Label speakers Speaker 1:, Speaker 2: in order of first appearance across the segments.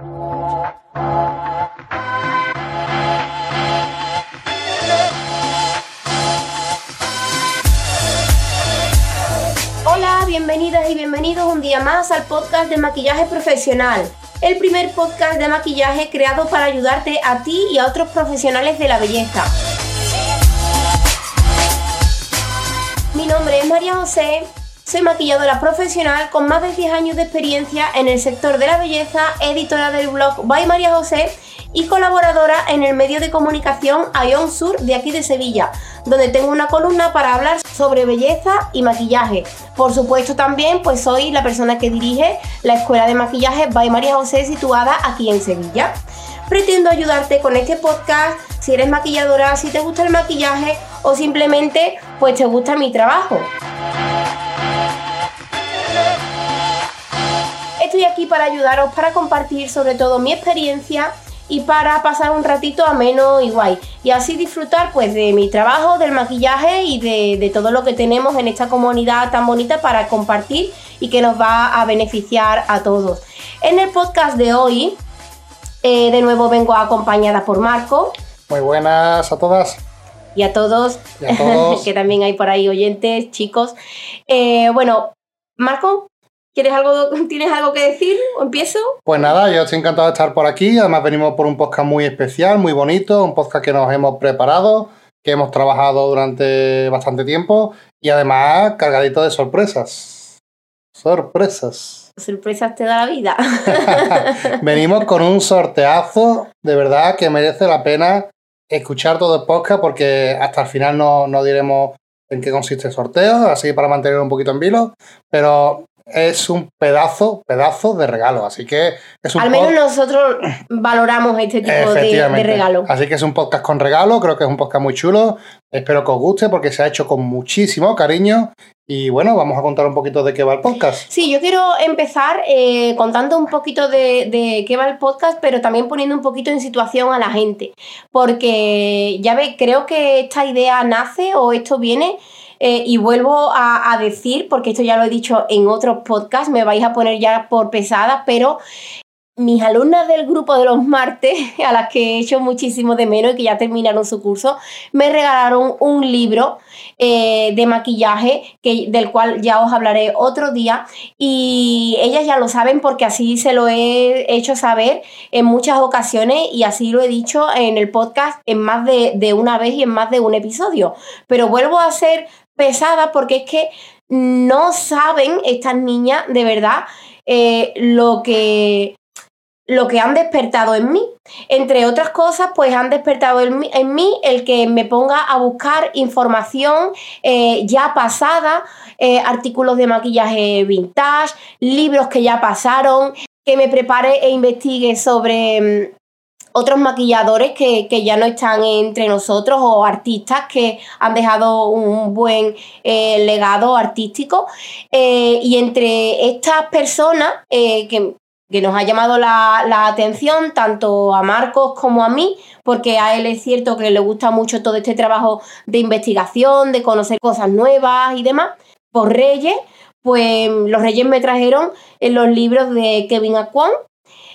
Speaker 1: Hola, bienvenidas y bienvenidos un día más al podcast de maquillaje profesional, el primer podcast de maquillaje creado para ayudarte a ti y a otros profesionales de la belleza. Mi nombre es María José, soy maquilladora profesional con más de 10 años de experiencia en el sector de la belleza, editora del blog By María José y colaboradora en el medio de comunicación Ion Sur de aquí de Sevilla, donde tengo una columna para hablar sobre belleza y maquillaje. Por supuesto también pues soy la persona que dirige la escuela de maquillaje By María José situada aquí en Sevilla. Pretendo ayudarte con este podcast si eres maquilladora, si te gusta el maquillaje o simplemente pues te gusta mi trabajo. Estoy aquí para ayudaros, para compartir sobre todo mi experiencia y para pasar un ratito ameno y guay. Y así disfrutar pues de mi trabajo, del maquillaje y de, todo lo que tenemos en esta comunidad tan bonita para compartir y que nos va a beneficiar a todos. En el podcast de hoy, eh, de nuevo vengo acompañada por Marco.
Speaker 2: Muy buenas a todas.
Speaker 1: Y a todos, que también hay por ahí oyentes, chicos. Eh, bueno, Marco, ¿Quieres algo, ¿Tienes algo que decir o empiezo?
Speaker 2: Pues nada, yo estoy encantado de estar por aquí. Además venimos por un podcast muy especial, muy bonito, un podcast que nos hemos preparado, que hemos trabajado durante bastante tiempo y además cargadito de sorpresas. Sorpresas.
Speaker 1: Sorpresas te da la vida.
Speaker 2: venimos con un sorteazo de verdad que merece la pena escuchar todo el podcast porque hasta el final no, no diremos en qué consiste el sorteo, así para mantener un poquito en vilo, pero es un pedazo, pedazo de regalo. Así que es un
Speaker 1: Al menos nosotros valoramos este tipo de, regalo.
Speaker 2: Así que es un podcast con regalo, creo que es un podcast muy chulo. Espero que os guste porque se ha hecho con muchísimo cariño. Y bueno, vamos a contar un poquito de qué va el podcast.
Speaker 1: Sí, yo quiero empezar eh, contando un poquito de, de, qué va el podcast, pero también poniendo un poquito en situación a la gente. Porque ya ve, creo que esta idea nace o esto viene eh, y vuelvo a, decir, porque esto ya lo he dicho en otros podcasts, me vais a poner ya por pesada, pero mis alumnas del grupo de los martes, a las que he hecho muchísimo de menos y que ya terminaron su curso, me regalaron un libro eh, de maquillaje que, del cual ya os hablaré otro día y ellas ya lo saben porque así se lo he hecho saber en muchas ocasiones y así lo he dicho en el podcast en más de, de una vez y en más de un episodio. Pero vuelvo a hacer pesada porque es que no saben estas niñas de verdad eh, lo que lo que han despertado en mí. Entre otras cosas, pues han despertado en mí, el que me ponga a buscar información eh, ya pasada, eh, artículos de maquillaje vintage, libros que ya pasaron, que me prepare e investigue sobre mm, otros maquilladores que, ya no están entre nosotros o artistas que han dejado un buen eh, legado artístico. Eh, y entre estas personas eh, que, nos ha llamado la, la, atención, tanto a Marcos como a mí, porque a él es cierto que le gusta mucho todo este trabajo de investigación, de conocer cosas nuevas y demás, por Reyes, pues los Reyes me trajeron los libros de Kevin Aquan,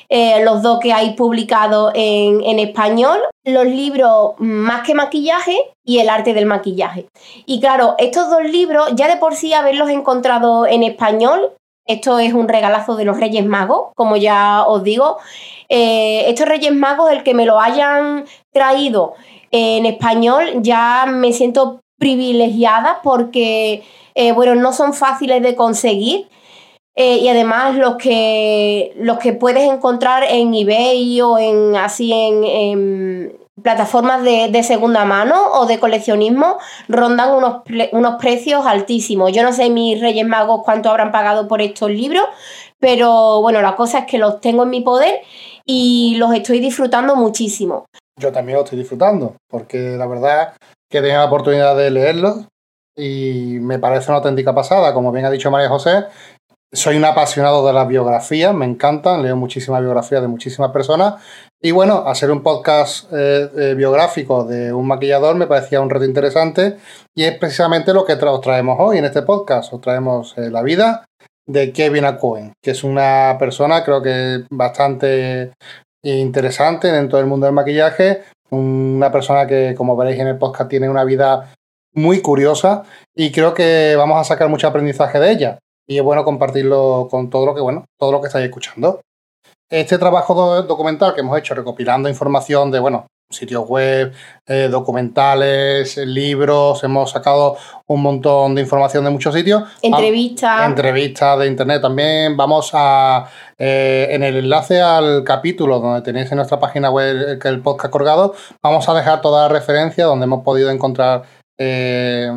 Speaker 1: eh, los dos que hay publicados en, español, los libros Más que maquillaje y El arte del maquillaje. Y claro, estos dos libros, ya de por sí haberlos encontrado en español, esto es un regalazo de los Reyes Magos, como ya os digo. Eh, estos Reyes Magos, el que me lo hayan traído en español, ya me siento privilegiada porque, eh, bueno, no son fáciles de conseguir. Eh, y además los que, los que puedes encontrar en eBay o en así en, plataformas de, segunda mano o de coleccionismo rondan unos, unos precios altísimos. Yo no sé mis Reyes Magos cuánto habrán pagado por estos libros, pero bueno, la cosa es que los tengo en mi poder y los estoy disfrutando muchísimo.
Speaker 2: Yo también los estoy disfrutando, porque la verdad que tengo la oportunidad de leerlos y me parece una auténtica pasada, como bien ha dicho María José, soy un apasionado de las biografías, me encantan, leo muchísimas biografías de muchísimas personas. Y bueno, hacer un podcast eh, eh, biográfico de un maquillador me parecía un reto interesante y es precisamente lo que os traemos hoy en este podcast. Os traemos eh, la vida de Kevin Cohen, que es una persona creo que bastante interesante dentro del mundo del maquillaje, una persona que como veréis en el podcast tiene una vida muy curiosa y creo que vamos a sacar mucho aprendizaje de ella y es bueno compartirlo con todo lo que bueno, todo lo que estáis escuchando. Este trabajo documental que hemos hecho recopilando información de bueno, sitios web, eh, documentales, libros, hemos sacado un montón de información de muchos sitios.
Speaker 1: Entrevistas.
Speaker 2: Entrevistas de internet también. Vamos a, eh, en el enlace al capítulo donde tenéis en nuestra página web el, el podcast colgado, vamos a dejar toda la referencia donde hemos podido encontrar eh,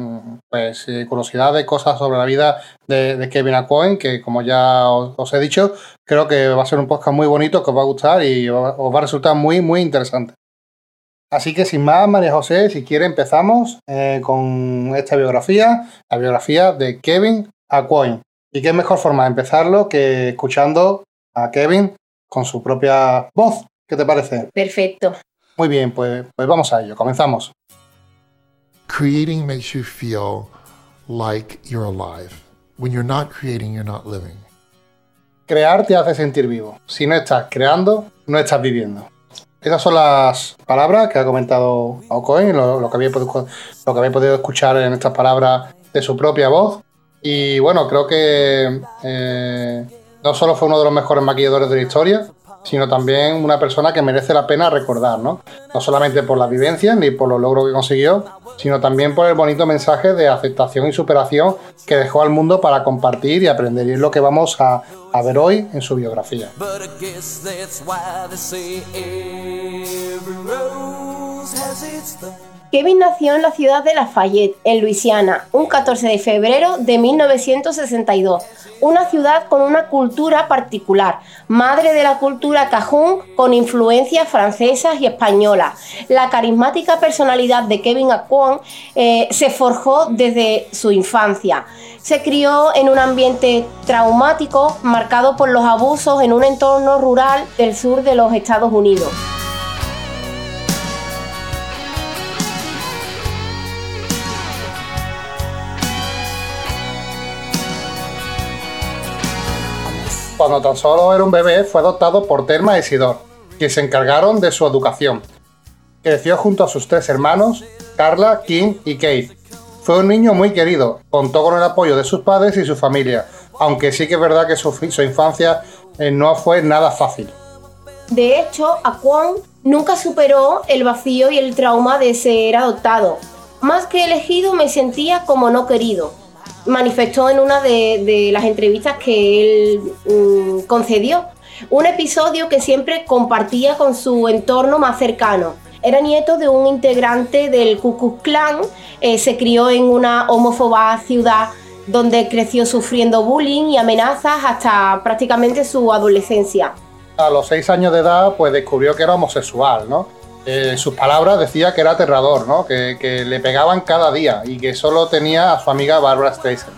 Speaker 2: pues curiosidades, cosas sobre la vida de, Kevin Acoen, que como ya os, he dicho, creo que va a ser un podcast muy bonito, que os va a gustar y os va a resultar muy, muy interesante. Así que sin más, María José, si quiere empezamos eh, con esta biografía, la biografía de Kevin Aquoin. Y qué mejor forma de empezarlo que escuchando a Kevin con su propia voz. ¿Qué te parece?
Speaker 1: Perfecto.
Speaker 2: Muy bien, pues, pues vamos a ello, comenzamos.
Speaker 3: Creating makes you feel like you're alive. When you're not creating, you're not living.
Speaker 2: Crear te hace sentir vivo. Si no estás creando, no estás viviendo. Esas son las palabras que ha comentado Ocoin, lo, lo, que había podido, lo que podido escuchar en estas palabras de su propia voz. Y bueno, creo que eh, no solo fue uno de los mejores maquilladores de la historia, sino también una persona que merece la pena recordar, ¿no? No solamente por las vivencias ni por los logros que consiguió, sino también por el bonito mensaje de aceptación y superación que dejó al mundo para compartir y aprender. Y es lo que vamos a, ver hoy en su biografía.
Speaker 1: Kevin nació en la ciudad de Lafayette, en Luisiana, un 14 de febrero de 1962, una ciudad con una cultura particular, madre de la cultura cajún con influencias francesas y españolas. La carismática personalidad de Kevin Aquon eh, se forjó desde su infancia. Se crió en un ambiente traumático marcado por los abusos en un entorno rural del sur de los Estados Unidos.
Speaker 2: Cuando tan solo era un bebé, fue adoptado por Telma y Isidor, que se encargaron de su educación. Creció junto a sus tres hermanos, Carla, Kim y Kate. Fue un niño muy querido, contó con el apoyo de sus padres y su familia, aunque sí que es verdad que su, infancia eh, no fue nada fácil.
Speaker 1: De hecho, Aquan nunca superó el vacío y el trauma de ser adoptado. Más que elegido, me sentía como no querido manifestó en una de, las entrevistas que él mm, concedió. Un episodio que siempre compartía con su entorno más cercano. Era nieto de un integrante del Ku Klux Klan, eh, se crió en una homófoba ciudad donde creció sufriendo bullying y amenazas hasta prácticamente su adolescencia.
Speaker 2: A los seis años de edad, pues descubrió que era homosexual, ¿no? En sus palabras decía que era aterrador, ¿no? que, le pegaban cada día y que solo tenía a su amiga Barbara Streisand.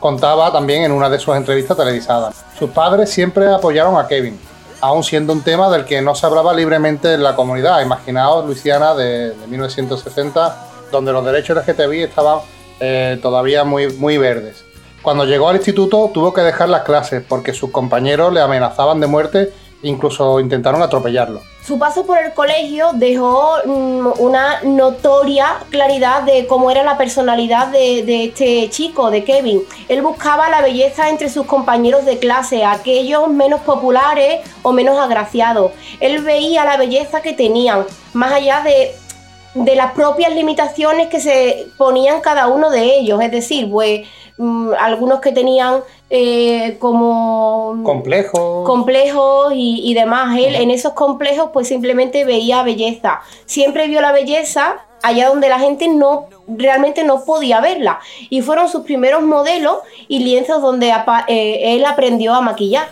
Speaker 2: Contaba también en una de sus entrevistas televisadas. Sus padres siempre apoyaron a Kevin, aún siendo un tema del que no se hablaba libremente en la comunidad. Imaginaos Luisiana de, 1960, donde los derechos LGTBI estaban eh, todavía muy, muy verdes. Cuando llegó al instituto tuvo que dejar las clases porque sus compañeros le amenazaban de muerte Incluso intentaron atropellarlo.
Speaker 1: Su paso por el colegio dejó mm, una notoria claridad de cómo era la personalidad de, este chico, de Kevin. Él buscaba la belleza entre sus compañeros de clase, aquellos menos populares o menos agraciados. Él veía la belleza que tenían, más allá de, de las propias limitaciones que se ponían cada uno de ellos. Es decir, pues Mm, algunos que tenían eh, como
Speaker 2: complejos
Speaker 1: complejos y, demás. Él en esos complejos pues simplemente veía belleza. Siempre vio la belleza allá donde la gente no realmente no podía verla. Y fueron sus primeros modelos y lienzos donde eh, él aprendió a maquillar.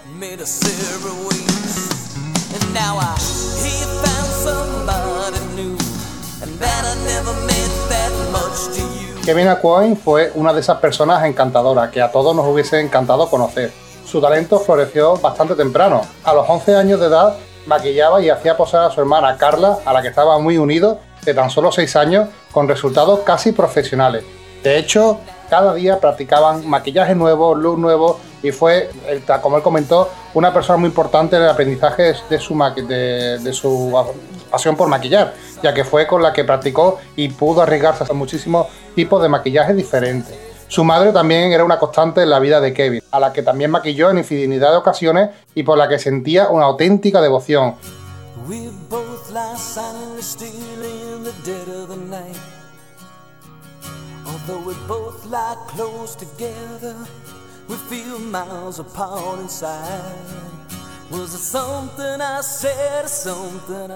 Speaker 2: Kevin Aquoin fue una de esas personas encantadoras que a todos nos hubiese encantado conocer. Su talento floreció bastante temprano. A los 11 años de edad maquillaba y hacía posar a su hermana Carla, a la que estaba muy unido, de tan solo 6 años, con resultados casi profesionales. De hecho, cada día practicaban maquillaje nuevo, luz nuevo y fue, como él comentó, una persona muy importante en el aprendizaje de su pasión por maquillar, ya que fue con la que practicó y pudo arriesgarse a muchísimos tipos de maquillaje diferentes. Su madre también era una constante en la vida de Kevin, a la que también maquilló en infinidad de ocasiones y por la que sentía una auténtica devoción.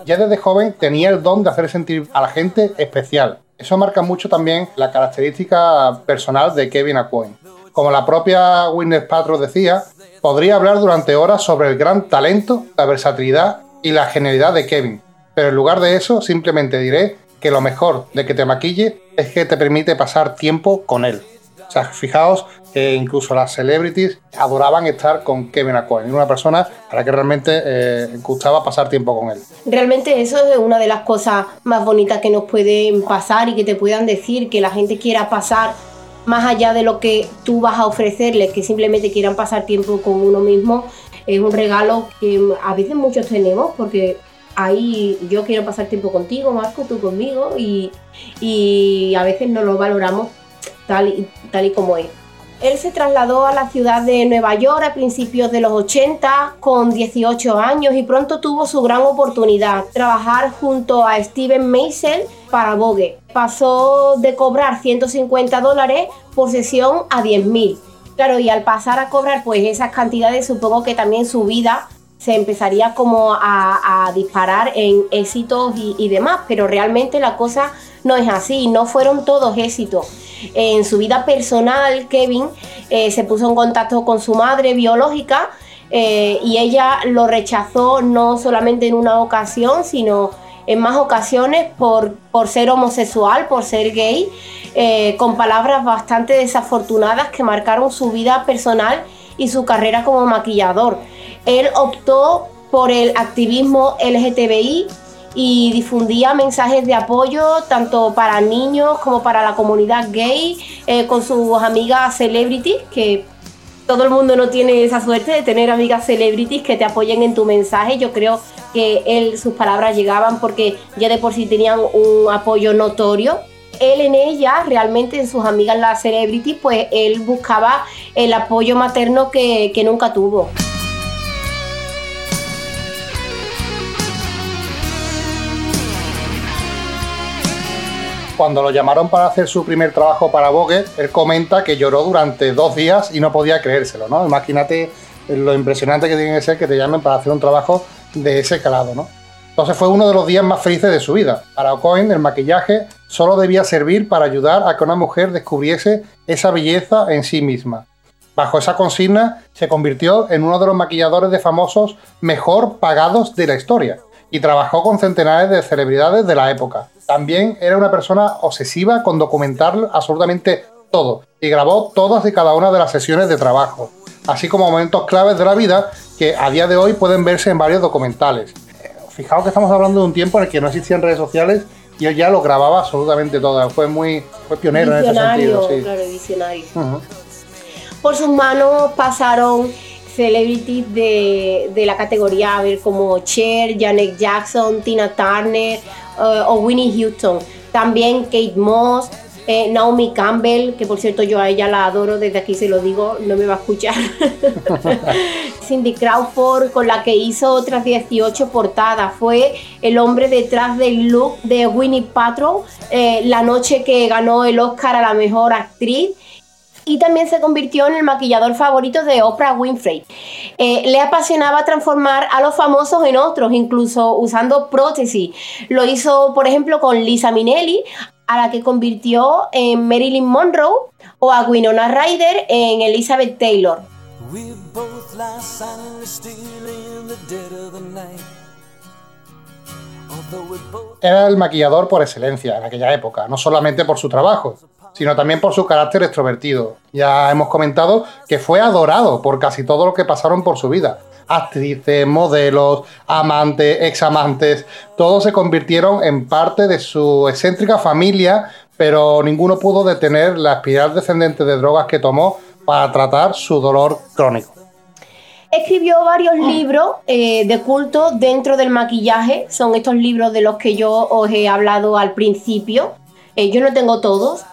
Speaker 2: Ya desde joven tenía el don de hacer sentir a la gente especial. Eso marca mucho también la característica personal de Kevin Aquine. Como la propia Winner Patro decía, podría hablar durante horas sobre el gran talento, la versatilidad y la genialidad de Kevin, pero en lugar de eso simplemente diré que lo mejor de que te maquille es que te permite pasar tiempo con él. O sea, fijaos que incluso las celebrities adoraban estar con Kevin Aquarius, una persona a la que realmente eh, gustaba pasar tiempo con él.
Speaker 1: Realmente eso es una de las cosas más bonitas que nos pueden pasar y que te puedan decir, que la gente quiera pasar más allá de lo que tú vas a ofrecerles, que simplemente quieran pasar tiempo con uno mismo, es un regalo que a veces muchos tenemos porque ahí yo quiero pasar tiempo contigo, Marco, tú conmigo y, y a veces no lo valoramos tal y, tal y como es. Él se trasladó a la ciudad de Nueva York a principios de los 80 con 18 años y pronto tuvo su gran oportunidad, trabajar junto a Steven Meisel para Vogue. Pasó de cobrar 150 dólares por sesión a 10 mil. Claro, y al pasar a cobrar pues esas cantidades supongo que también su vida se empezaría como a, disparar en éxitos y, demás, pero realmente la cosa no es así, no fueron todos éxitos. En su vida personal, Kevin eh, se puso en contacto con su madre biológica eh, y ella lo rechazó no solamente en una ocasión, sino en más ocasiones por, por ser homosexual, por ser gay, eh, con palabras bastante desafortunadas que marcaron su vida personal y su carrera como maquillador. Él optó por el activismo LGTBI y difundía mensajes de apoyo tanto para niños como para la comunidad gay eh, con sus amigas celebrities que todo el mundo no tiene esa suerte de tener amigas celebrities que te apoyen en tu mensaje. Yo creo que él, sus palabras llegaban porque ya de por sí tenían un apoyo notorio. Él en ella, realmente en sus amigas las celebrities, pues él buscaba el apoyo materno que, que nunca tuvo.
Speaker 2: Cuando lo llamaron para hacer su primer trabajo para Vogue, él comenta que lloró durante dos días y no podía creérselo, ¿no? Imagínate lo impresionante que tiene que ser que te llamen para hacer un trabajo de ese calado, ¿no? Entonces fue uno de los días más felices de su vida. Para O'Coin el maquillaje solo debía servir para ayudar a que una mujer descubriese esa belleza en sí misma. Bajo esa consigna se convirtió en uno de los maquilladores de famosos mejor pagados de la historia y trabajó con centenares de celebridades de la época. También era una persona obsesiva con documentar absolutamente todo y grabó todas y cada una de las sesiones de trabajo, así como momentos claves de la vida que a día de hoy pueden verse en varios documentales. Fijaos que estamos hablando de un tiempo en el que no existían redes sociales y él ya lo grababa absolutamente todo. Fue muy fue pionero en ese sentido.
Speaker 1: Claro, Por sus manos pasaron celebrities de, de, la categoría, a ver, como Cher, Janet Jackson, Tina Turner eh, o Winnie Houston. También Kate Moss, eh, Naomi Campbell, que por cierto yo a ella la adoro, desde aquí se lo digo, no me va a escuchar. Cindy Crawford, con la que hizo otras 18 portadas. Fue el hombre detrás del look de Winnie Patrol, eh, la noche que ganó el Oscar a la mejor actriz y también se convirtió en el maquillador favorito de Oprah Winfrey. Eh, le apasionaba transformar a los famosos en otros, incluso usando prótesis. Lo hizo, por ejemplo, con Lisa Minnelli, a la que convirtió en Marilyn Monroe, o a Winona Ryder en Elizabeth Taylor.
Speaker 2: Era el maquillador por excelencia en aquella época, no solamente por su trabajo, sino también por su carácter extrovertido. Ya hemos comentado que fue adorado por casi todo lo que pasaron por su vida. Actrices, modelos, amantes, examantes, todos se convirtieron en parte de su excéntrica familia, pero ninguno pudo detener la espiral descendente de drogas que tomó para tratar su dolor crónico.
Speaker 1: Escribió varios libros eh, de culto dentro del maquillaje. Son estos libros de los que yo os he hablado al principio. Eh, yo no tengo todos.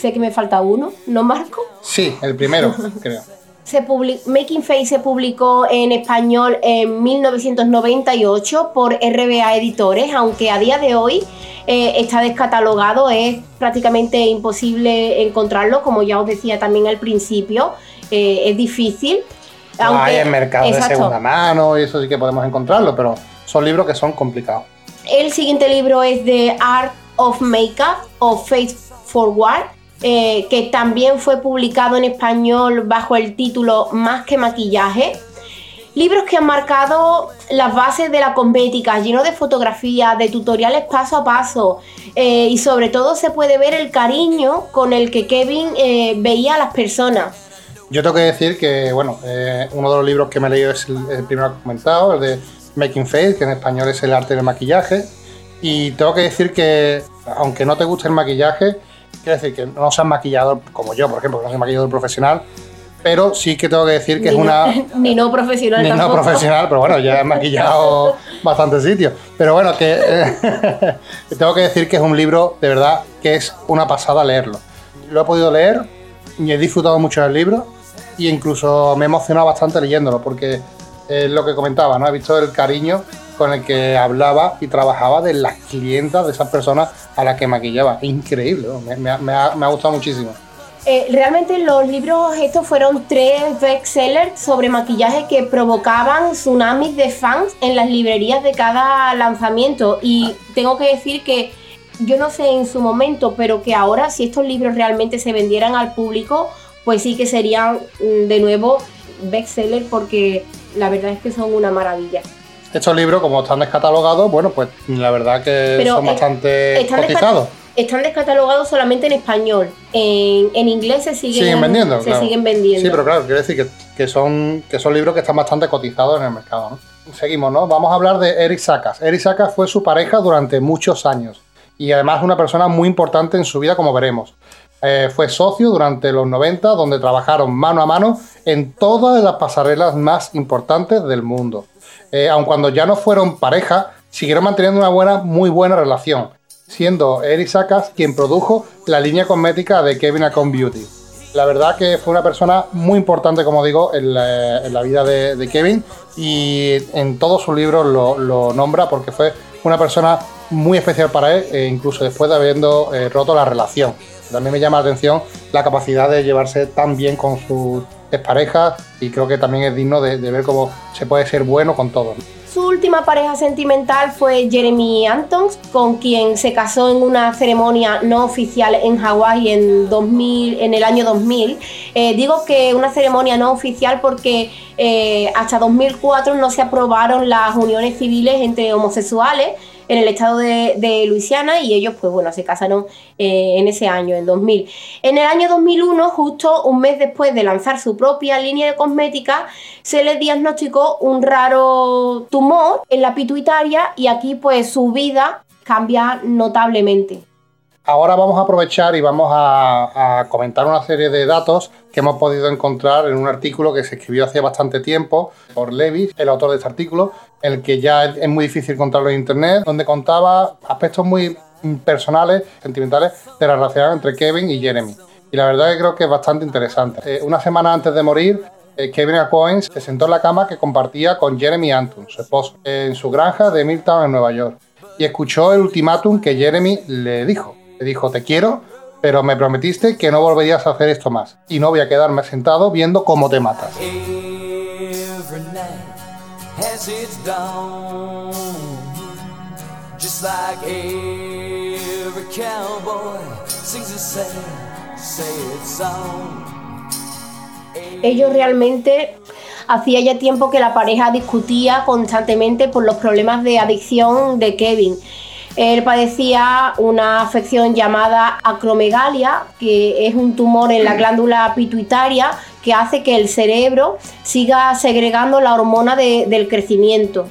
Speaker 1: Sé que me falta uno, ¿no, Marco?
Speaker 2: Sí, el primero, creo.
Speaker 1: Se Making Face se publicó en español en 1998 por RBA Editores, aunque a día de hoy eh, está descatalogado, es prácticamente imposible encontrarlo, como ya os decía también al principio, es difícil
Speaker 2: hay en mercado de segunda mano y eso sí que podemos encontrarlo, pero son libros que son complicados.
Speaker 1: El siguiente libro es The Art of Makeup o Face Forward, eh, que también fue publicado en español bajo el título Más que maquillaje. Libros que han marcado las bases de la cosmética, lleno de fotografías, de tutoriales paso a paso eh, y sobre todo se puede ver el cariño con el que Kevin eh, veía a las personas.
Speaker 2: Yo tengo que decir que, bueno, uno de los libros que me he leído es el, primero comentado, el de Making Face, que en español es el arte del maquillaje. Y tengo que decir que, aunque no te guste el maquillaje, quiero decir que no seas maquillador como yo, por ejemplo, que no soy maquillador profesional, pero sí que tengo que decir que es una.
Speaker 1: ni no profesional.
Speaker 2: Ni no profesional, pero bueno, ya he maquillado bastantes sitios. Pero bueno, que tengo que decir que es un libro de verdad que es una pasada leerlo. Lo he podido leer y he disfrutado mucho del libro y incluso me he emocionado bastante leyéndolo porque es lo que comentaba, ¿no? He visto el cariño con el que hablaba y trabajaba de las clientas, de esas personas a las que maquillaba. Increíble, me, ha, gustado muchísimo.
Speaker 1: Eh, realmente los libros estos fueron tres bestsellers sobre maquillaje que provocaban tsunamis de fans en las librerías de cada lanzamiento y tengo que decir que yo no sé en su momento, pero que ahora si estos libros realmente se vendieran al público pues sí que serían mm, de nuevo bestsellers porque la verdad es que son una maravilla.
Speaker 2: Estos libros, como están descatalogados, bueno, pues la verdad que son bastante están cotizados.
Speaker 1: Están descatalogados solamente en español. En, inglés se siguen,
Speaker 2: vendiendo.
Speaker 1: Se siguen vendiendo.
Speaker 2: Sí, pero claro, quiere decir que, son, que son libros que están bastante cotizados en el mercado. Seguimos, ¿no? Vamos a hablar de Eric Sacas. Eric Sacas fue su pareja durante muchos años y además una persona muy importante en su vida, como veremos. Eh, fue socio durante los 90, donde trabajaron mano a mano en todas las pasarelas más importantes del mundo. Eh, aun cuando ya no fueron pareja, siguieron manteniendo una buena, muy buena relación, siendo Eric Sacas quien produjo la línea cosmética de Kevin Acon Beauty. La verdad que fue una persona muy importante, como digo, en la, vida de, Kevin y en todos sus libros lo, nombra porque fue una persona muy especial para él, e incluso después de habiendo eh, roto la relación. También me llama la atención la capacidad de llevarse tan bien con sus parejas y creo que también es digno de, ver cómo se puede ser bueno con todos.
Speaker 1: Su última pareja sentimental fue Jeremy Antons, con quien se casó en una ceremonia no oficial en Hawái en, 2000, en el año 2000. Eh, digo que una ceremonia no oficial porque eh, hasta 2004 no se aprobaron las uniones civiles entre homosexuales en el estado de, Luisiana y ellos pues bueno se casaron eh, en ese año, en 2000. En el año 2001, justo un mes después de lanzar su propia línea de cosmética, se les diagnosticó un raro tumor en la pituitaria y aquí pues su vida cambia notablemente.
Speaker 2: Ahora vamos a aprovechar y vamos a, comentar una serie de datos que hemos podido encontrar en un artículo que se escribió hace bastante tiempo por Levis, el autor de este artículo, el que ya es muy difícil encontrarlo en internet, donde contaba aspectos muy personales, sentimentales de la relación entre Kevin y Jeremy. Y la verdad es que creo que es bastante interesante. Eh, una semana antes de morir, eh, Kevin Coins se sentó en la cama que compartía con Jeremy Anton, su esposo, en su granja de Milltown en Nueva York, y escuchó el ultimátum que Jeremy le dijo. Le dijo, te quiero, pero me prometiste que no volverías a hacer esto más. Y no voy a quedarme sentado viendo cómo te matas.
Speaker 1: Ellos realmente hacía ya tiempo que la pareja discutía constantemente por los problemas de adicción de Kevin él padecía una afección llamada acromegalia, que es un tumor en la glándula pituitaria que hace que el cerebro siga segregando la hormona del crecimiento.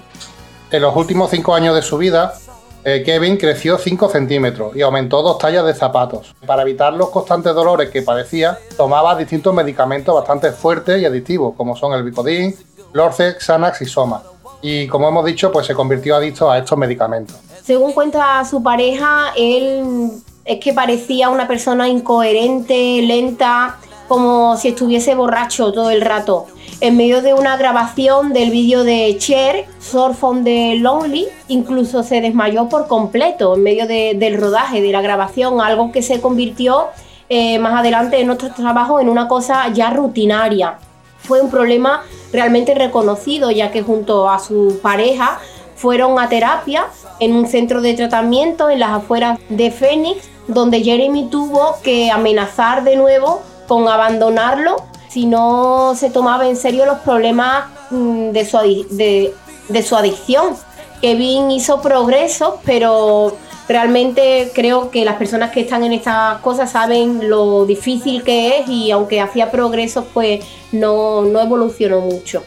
Speaker 2: En los últimos cinco años de su vida, eh, Kevin creció 5 centímetros y aumentó dos tallas de zapatos. Para evitar los constantes dolores que padecía, tomaba distintos medicamentos bastante fuertes y adictivos, como son el Vicodin, Lorcex, Xanax y Soma. Y como hemos dicho, pues se convirtió adicto a estos medicamentos.
Speaker 1: Según cuenta su pareja, él es que parecía una persona incoherente, lenta, como si estuviese borracho todo el rato. En medio de una grabación del vídeo de Cher, Surf on the Lonely, incluso se desmayó por completo en medio del rodaje, de la grabación, algo que se convirtió eh, más adelante en nuestro trabajo en una cosa ya rutinaria. Fue un problema realmente reconocido, ya que junto a su pareja fueron a terapia en un centro de tratamiento en las afueras de Phoenix, donde Jeremy tuvo que amenazar de nuevo con abandonarlo si no se tomaba en serio los problemas mm, de su, de, su adicción. Kevin hizo progresos, pero realmente creo que las personas que están en estas cosas saben lo difícil que es y aunque hacía progresos, pues no, no evolucionó mucho.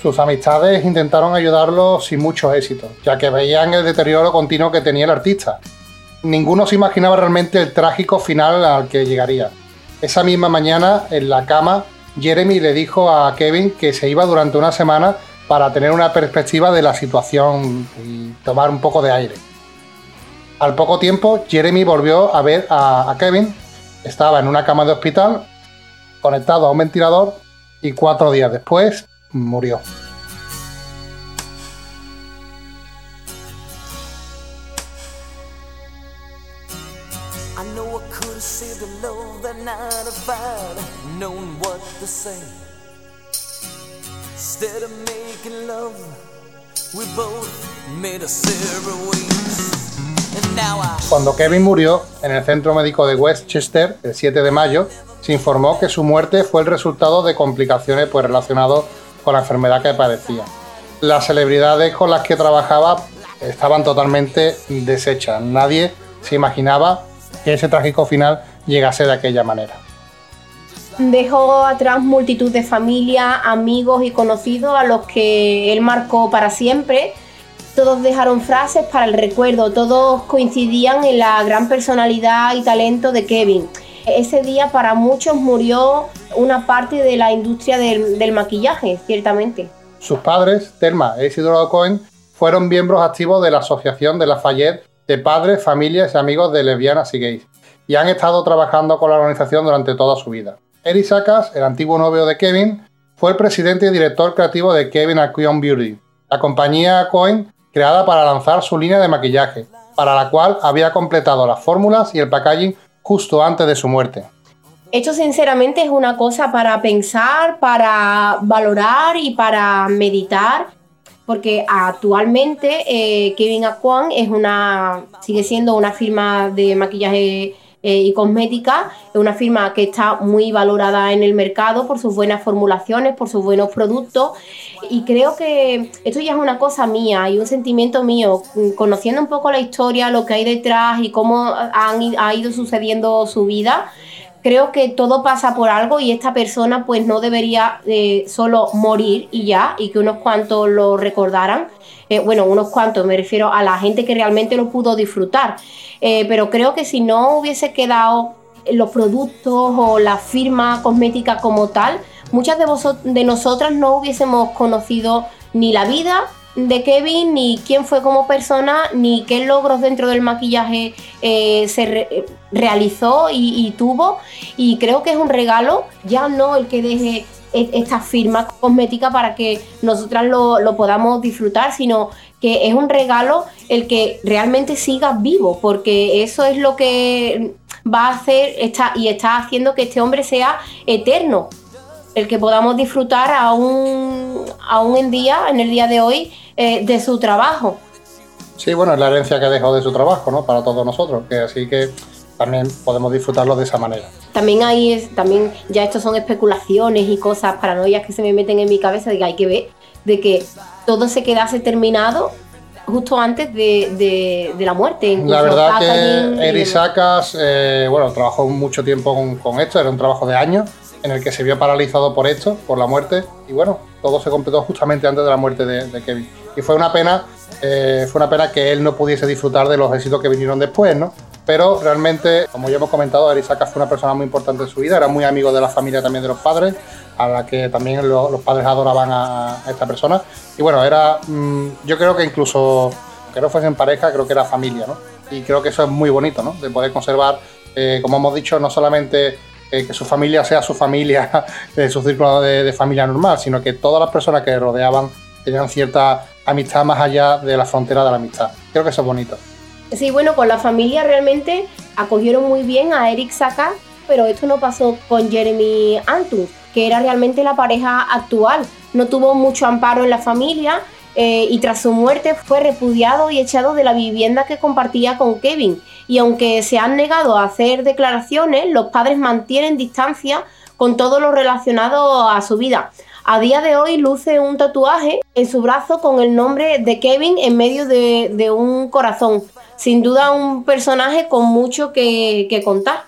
Speaker 2: Sus amistades intentaron ayudarlo sin muchos éxitos, ya que veían el deterioro continuo que tenía el artista. Ninguno se imaginaba realmente el trágico final al que llegaría. Esa misma mañana, en la cama, Jeremy le dijo a Kevin que se iba durante una semana para tener una perspectiva de la situación y tomar un poco de aire. Al poco tiempo, Jeremy volvió a ver a, Kevin. Estaba en una cama de hospital, conectado a un ventilador, y cuatro días después murió. Cuando Kevin murió en el centro médico de Westchester el 7 de mayo, se informó que su muerte fue el resultado de complicaciones pues, relacionadas con la enfermedad que padecía. Las celebridades con las que trabajaba estaban totalmente deshechas. Nadie se imaginaba que ese trágico final llegase de aquella manera.
Speaker 1: Dejó atrás multitud de familia, amigos y conocidos a los que él marcó para siempre. Todos dejaron frases para el recuerdo, todos coincidían en la gran personalidad y talento de Kevin. Ese día para muchos murió una parte de la industria del, maquillaje, ciertamente.
Speaker 2: Sus padres, Thelma e Isidoro Cohen, fueron miembros activos de la Asociación de Lafayette de Padres, Familias y Amigos de Lesbianas y Gays, y han estado trabajando con la organización durante toda su vida. Eric Sakas, el antiguo novio de Kevin, fue el presidente y director creativo de Kevin Aquion Beauty, la compañía Cohen creada para lanzar su línea de maquillaje, para la cual había completado las fórmulas y el packaging justo antes de su muerte.
Speaker 1: Esto sinceramente es una cosa para pensar, para valorar y para meditar, porque actualmente eh, Kevin Aquan es una, sigue siendo una firma de maquillaje eh, y cosmética. Es una firma que está muy valorada en el mercado por sus buenas formulaciones, por sus buenos productos. Y creo que esto ya es una cosa mía y un sentimiento mío, conociendo un poco la historia, lo que hay detrás y cómo han, ha ido sucediendo su vida creo que todo pasa por algo y esta persona pues no debería eh, solo morir y ya, y que unos cuantos lo recordaran. Eh, bueno, unos cuantos, me refiero a la gente que realmente lo pudo disfrutar. Eh, pero creo que si no hubiese quedado los productos o la firma cosmética como tal, muchas de, de nosotras no hubiésemos conocido ni la vida de Kevin, ni quién fue como persona, ni qué logros dentro del maquillaje eh, se realizó y, tuvo. Y creo que es un regalo, ya no el que deje e, esta firma cosmética para que nosotras lo, lo podamos disfrutar, sino que es un regalo el que realmente siga vivo, porque eso es lo que va a hacer está, y está haciendo que este hombre sea eterno. El que podamos disfrutar aún, aún en día, en el día de hoy, eh, de su trabajo.
Speaker 2: Sí, bueno, es la herencia que dejó de su trabajo, ¿no? Para todos nosotros, que así que también podemos disfrutarlo de esa manera.
Speaker 1: También hay, también ya estos son especulaciones y cosas, paranoias que se me meten en mi cabeza de que hay que ver, de que todo se quedase terminado justo antes de, la muerte.
Speaker 2: la verdad que Eric Sacas, eh, bueno, trabajó mucho tiempo con, esto, era un trabajo de años en el que se vio paralizado por esto, por la muerte, y bueno, todo se completó justamente antes de la muerte de Kevin. Y fue una pena eh, fue una pena que él no pudiese disfrutar de los éxitos que vinieron después, ¿no? Pero realmente, como ya hemos comentado, Erisaka fue una persona muy importante en su vida, era muy amigo de la familia también de los padres, a la que también los padres adoraban a, esta persona. Y bueno, era, mm, yo creo que incluso, que no fuesen pareja, creo que era familia, ¿no? Y creo que eso es muy bonito, ¿no? De poder conservar, eh, como hemos dicho, no solamente eh, que su familia sea su familia, su círculo de, de familia normal, sino que todas las personas que rodeaban tenían cierta amistad más allá de la frontera de la amistad. Creo que eso es bonito.
Speaker 1: Sí, bueno, con la familia realmente acogieron muy bien a Eric Saka, pero esto no pasó con Jeremy Antus, que era realmente la pareja actual. No tuvo mucho amparo en la familia eh, y tras su muerte fue repudiado y echado de la vivienda que compartía con Kevin. Y aunque se han negado a hacer declaraciones, los padres mantienen distancia con todo lo relacionado a su vida. A día de hoy luce un tatuaje en su brazo con el nombre de Kevin en medio de un corazón sin duda un personaje con mucho que, contar.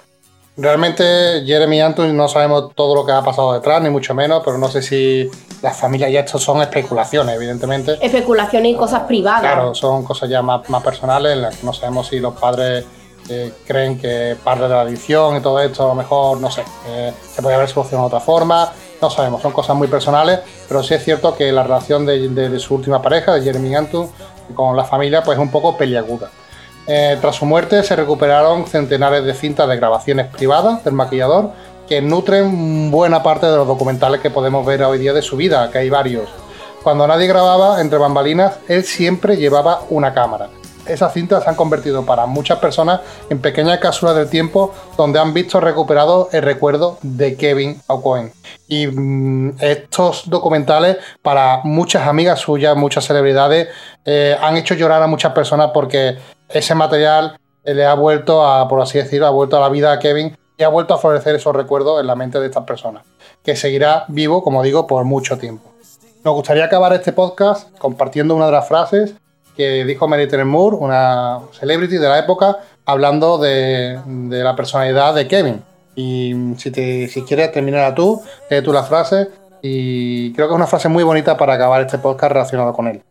Speaker 2: Realmente Jeremy Anthony no sabemos todo lo que ha pasado detrás, ni mucho menos, pero no sé si las familias ya esto son especulaciones, evidentemente.
Speaker 1: Especulaciones y cosas privadas.
Speaker 2: Claro, son cosas ya más, personales en las que no sabemos si los padres eh, creen que parte de la adicción y todo esto a lo mejor, no sé, eh, se puede haber solucionado de otra forma, no sabemos, son cosas muy personales, pero sí es cierto que la relación de, su última pareja, de Jeremy Anthony, con la familia, pues es un poco peliaguda. Eh, tras su muerte se recuperaron centenares de cintas de grabaciones privadas del maquillador que nutren buena parte de los documentales que podemos ver hoy día de su vida, que hay varios. Cuando nadie grababa entre bambalinas, él siempre llevaba una cámara esas cintas se han convertido para muchas personas en pequeñas cápsulas del tiempo donde han visto recuperado el recuerdo de Kevin O'Cohen. Y mm, estos documentales, para muchas amigas suyas, muchas celebridades, eh, han hecho llorar a muchas personas porque ese material eh, le ha vuelto a, por así decirlo, ha vuelto a la vida a Kevin y ha vuelto a florecer esos recuerdos en la mente de estas personas, que seguirá vivo, como digo, por mucho tiempo. Nos gustaría acabar este podcast compartiendo una de las frases que dijo Mary Moore, una celebrity de la época, hablando de, la personalidad de Kevin. Y si, te, quieres terminar tú, lee tú la frase. Y creo que es una frase muy bonita para acabar este podcast relacionado con él.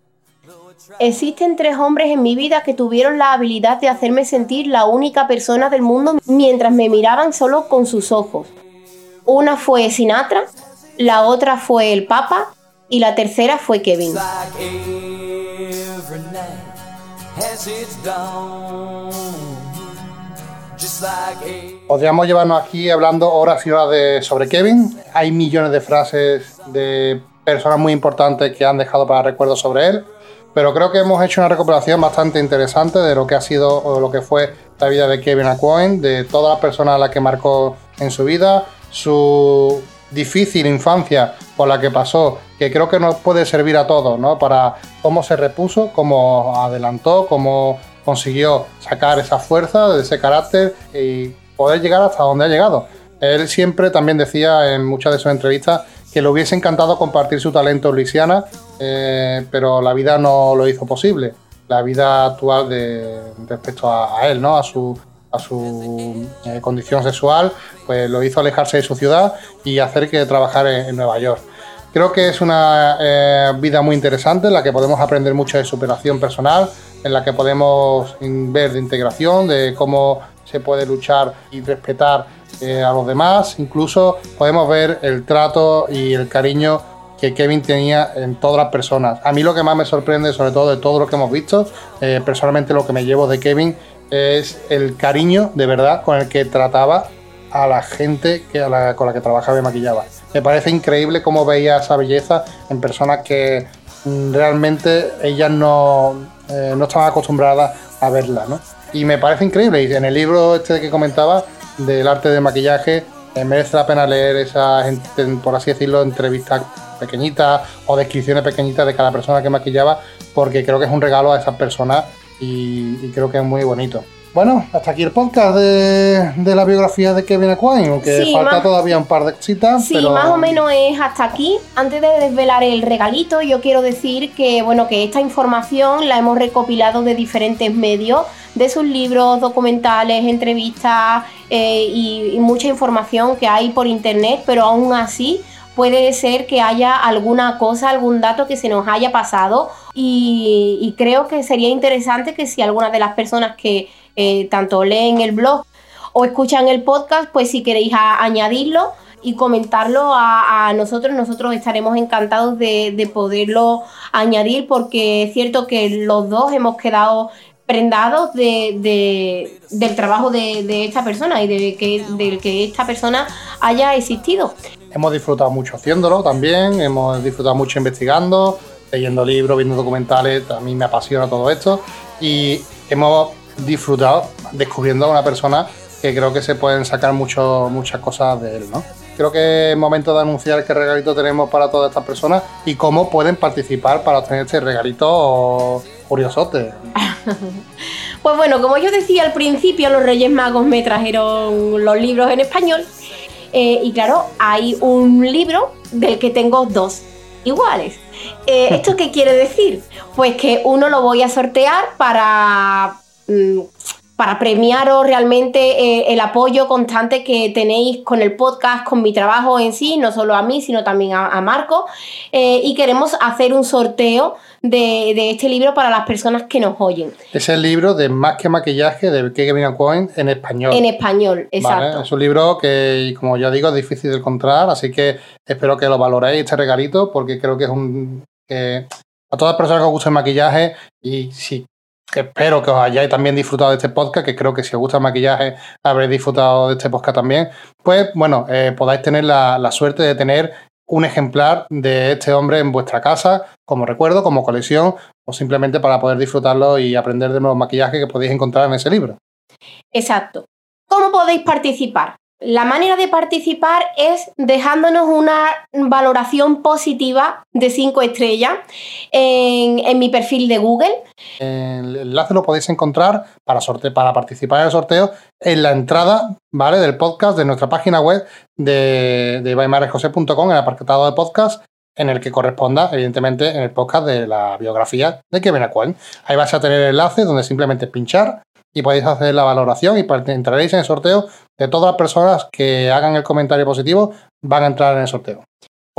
Speaker 1: Existen tres hombres en mi vida que tuvieron la habilidad de hacerme sentir la única persona del mundo mientras me miraban solo con sus ojos. Una fue Sinatra, la otra fue el Papa y la tercera fue Kevin.
Speaker 2: Podríamos llevarnos aquí hablando horas y horas de, sobre Kevin. Hay millones de frases de personas muy importantes que han dejado para recuerdos sobre él. Pero creo que hemos hecho una recuperación bastante interesante de lo que ha sido o lo que fue la vida de Kevin Aquine, de todas las personas a las que marcó en su vida, su difícil infancia por la que pasó, que creo que nos puede servir a todos, ¿no? Para cómo se repuso, cómo adelantó, cómo consiguió sacar esa fuerza, ese carácter y poder llegar hasta donde ha llegado. Él siempre también decía en muchas de sus entrevistas que le hubiese encantado compartir su talento en Luisiana, eh, pero la vida no lo hizo posible. La vida actual respecto a, él, ¿no? A su, a su eh, condición sexual, pues lo hizo alejarse de su ciudad y hacer que trabajar en, Nueva York. Creo que es una eh, vida muy interesante en la que podemos aprender mucho de superación personal, en la que podemos ver de integración, de cómo se puede luchar y respetar a los demás. Incluso podemos ver el trato y el cariño que Kevin tenía en todas las personas. A mí lo que más me sorprende, sobre todo de todo lo que hemos visto, personalmente lo que me llevo de Kevin es el cariño de verdad con el que trataba a la gente que, con la que trabajaba y maquillaba. Me parece increíble cómo veía esa belleza en personas que mm, realmente ellas no, eh, no estaban acostumbradas a verla. ¿no? Y me parece increíble. Y en el libro este que comentaba del arte de maquillaje, eh, merece la pena leer esas, por así decirlo, entrevistas pequeñitas o descripciones pequeñitas de cada persona que maquillaba, porque creo que es un regalo a esas personas y, creo que es muy bonito. Bueno, hasta aquí el podcast de, la biografía de Kevin Aquine, aunque falta todavía un par de citas.
Speaker 1: Sí, más o menos es hasta aquí. Antes de desvelar el regalito, yo quiero decir que bueno, que esta información la hemos recopilado de diferentes medios, de sus libros, documentales, entrevistas eh, y, y mucha información que hay por internet, pero aún así puede ser que haya alguna cosa, algún dato que se nos haya pasado y, creo que sería interesante que si alguna de las personas que eh, tanto leen el blog o escuchan el podcast, pues si queréis añadirlo y comentarlo a, nosotros, nosotros estaremos encantados de, poderlo añadir porque es cierto que los dos hemos quedado prendados de, del trabajo de, esta persona y de que, del que esta persona haya existido.
Speaker 2: Hemos disfrutado mucho haciéndolo también, hemos disfrutado mucho investigando, leyendo libros, viendo documentales, a mí me apasiona todo esto y hemos disfrutado descubriendo a una persona que creo que se pueden sacar mucho, muchas cosas de él, ¿no? Creo que es momento de anunciar qué regalito tenemos para todas estas personas y cómo pueden participar para obtener este regalito curiosote.
Speaker 1: pues bueno, como yo decía al principio, los Reyes Magos me trajeron los libros en español eh, y claro, hay un libro del que tengo dos iguales. Eh, ¿Esto qué quiere decir? Pues que uno lo voy a sortear para para premiaros realmente eh, el apoyo constante que tenéis con el podcast, con mi trabajo en sí, no solo a mí, sino también a, Marco. Eh, y queremos hacer un sorteo de, este libro para las personas que nos oyen.
Speaker 2: Es el libro de Más que maquillaje de Kevin Cohen en español.
Speaker 1: En español, exacto.
Speaker 2: Es un libro que, como ya digo, es difícil de encontrar, así que espero que lo valoréis, este regalito, porque creo que es un... a todas las personas que os gusta el maquillaje y si espero que os hayáis también disfrutado de este podcast, que creo que si os gusta el maquillaje habréis disfrutado de este podcast también, pues bueno, eh, podáis tener la, suerte de tener un ejemplar de este hombre en vuestra casa, como recuerdo, como colección, o simplemente para poder disfrutarlo y aprender de nuevos maquillajes que podéis encontrar en ese libro.
Speaker 1: Exacto. ¿Cómo podéis participar? La manera de participar es dejándonos una valoración positiva de 5 estrellas en, mi perfil de Google.
Speaker 2: El enlace lo podéis encontrar para, participar en el sorteo en la entrada ¿vale? del podcast de nuestra página web de, de en el apartado de podcast en el que corresponda, evidentemente, en el podcast de la biografía de Kevin Aquan. Ahí vais a tener el enlace donde simplemente pinchar y podéis hacer la valoración y entraréis en el sorteo de todas las personas que hagan el comentario positivo van a entrar en el sorteo.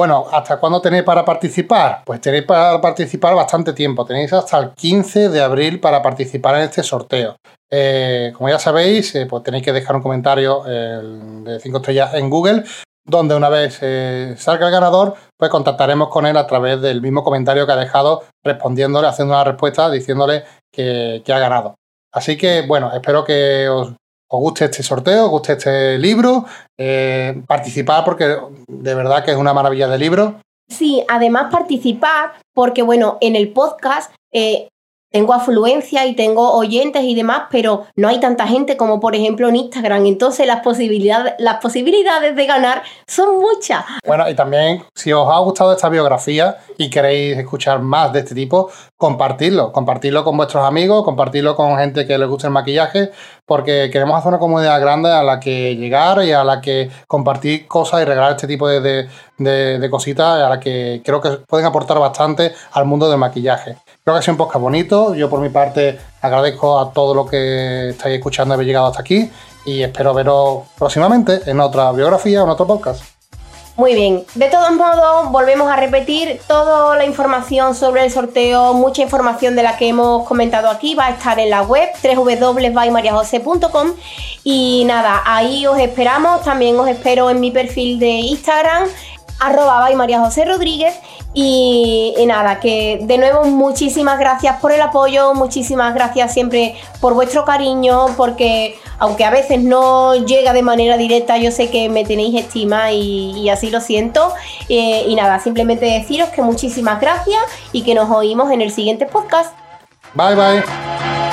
Speaker 2: Bueno, ¿hasta cuándo tenéis para participar? Pues tenéis para participar bastante tiempo. Tenéis hasta el 15 de abril para participar en este sorteo. Eh, como ya sabéis, eh, pues tenéis que dejar un comentario de 5 estrellas en Google, donde una vez eh, salga el ganador, pues contactaremos con él a través del mismo comentario que ha dejado, respondiéndole, haciendo una respuesta, diciéndole que ha ganado. Así que, bueno, espero que os, guste este sorteo, os guste este libro, eh, participar porque de verdad que es una maravilla de libro.
Speaker 1: Sí, además participar porque, bueno, en el podcast eh, tengo afluencia y tengo oyentes y demás, pero no hay tanta gente como por ejemplo en Instagram. Entonces las posibilidades, las posibilidades de ganar son muchas.
Speaker 2: Bueno, y también si os ha gustado esta biografía y queréis escuchar más de este tipo, compartirlo, compartirlo con vuestros amigos, compartirlo con gente que les guste el maquillaje, porque queremos hacer una comunidad grande a la que llegar y a la que compartir cosas y regalar este tipo de, de cositas a la que creo que pueden aportar bastante al mundo del maquillaje. Creo que ha sido un podcast bonito. Yo por mi parte agradezco a todo lo que estáis escuchando haber llegado hasta aquí y espero veros próximamente en otra biografía o en otro podcast.
Speaker 1: Muy bien, de todos modos volvemos a repetir toda la información sobre el sorteo, mucha información de la que hemos comentado aquí va a estar en la web www.mariajose.com y nada, ahí os esperamos, también os espero en mi perfil de Instagram arroba by María José Rodríguez y, nada, que de nuevo muchísimas gracias por el apoyo, muchísimas gracias siempre por vuestro cariño, porque aunque a veces no llega de manera directa, yo sé que me tenéis estima y, así lo siento. Eh, y nada, simplemente deciros que muchísimas gracias y que nos oímos en el siguiente podcast.
Speaker 2: Bye bye.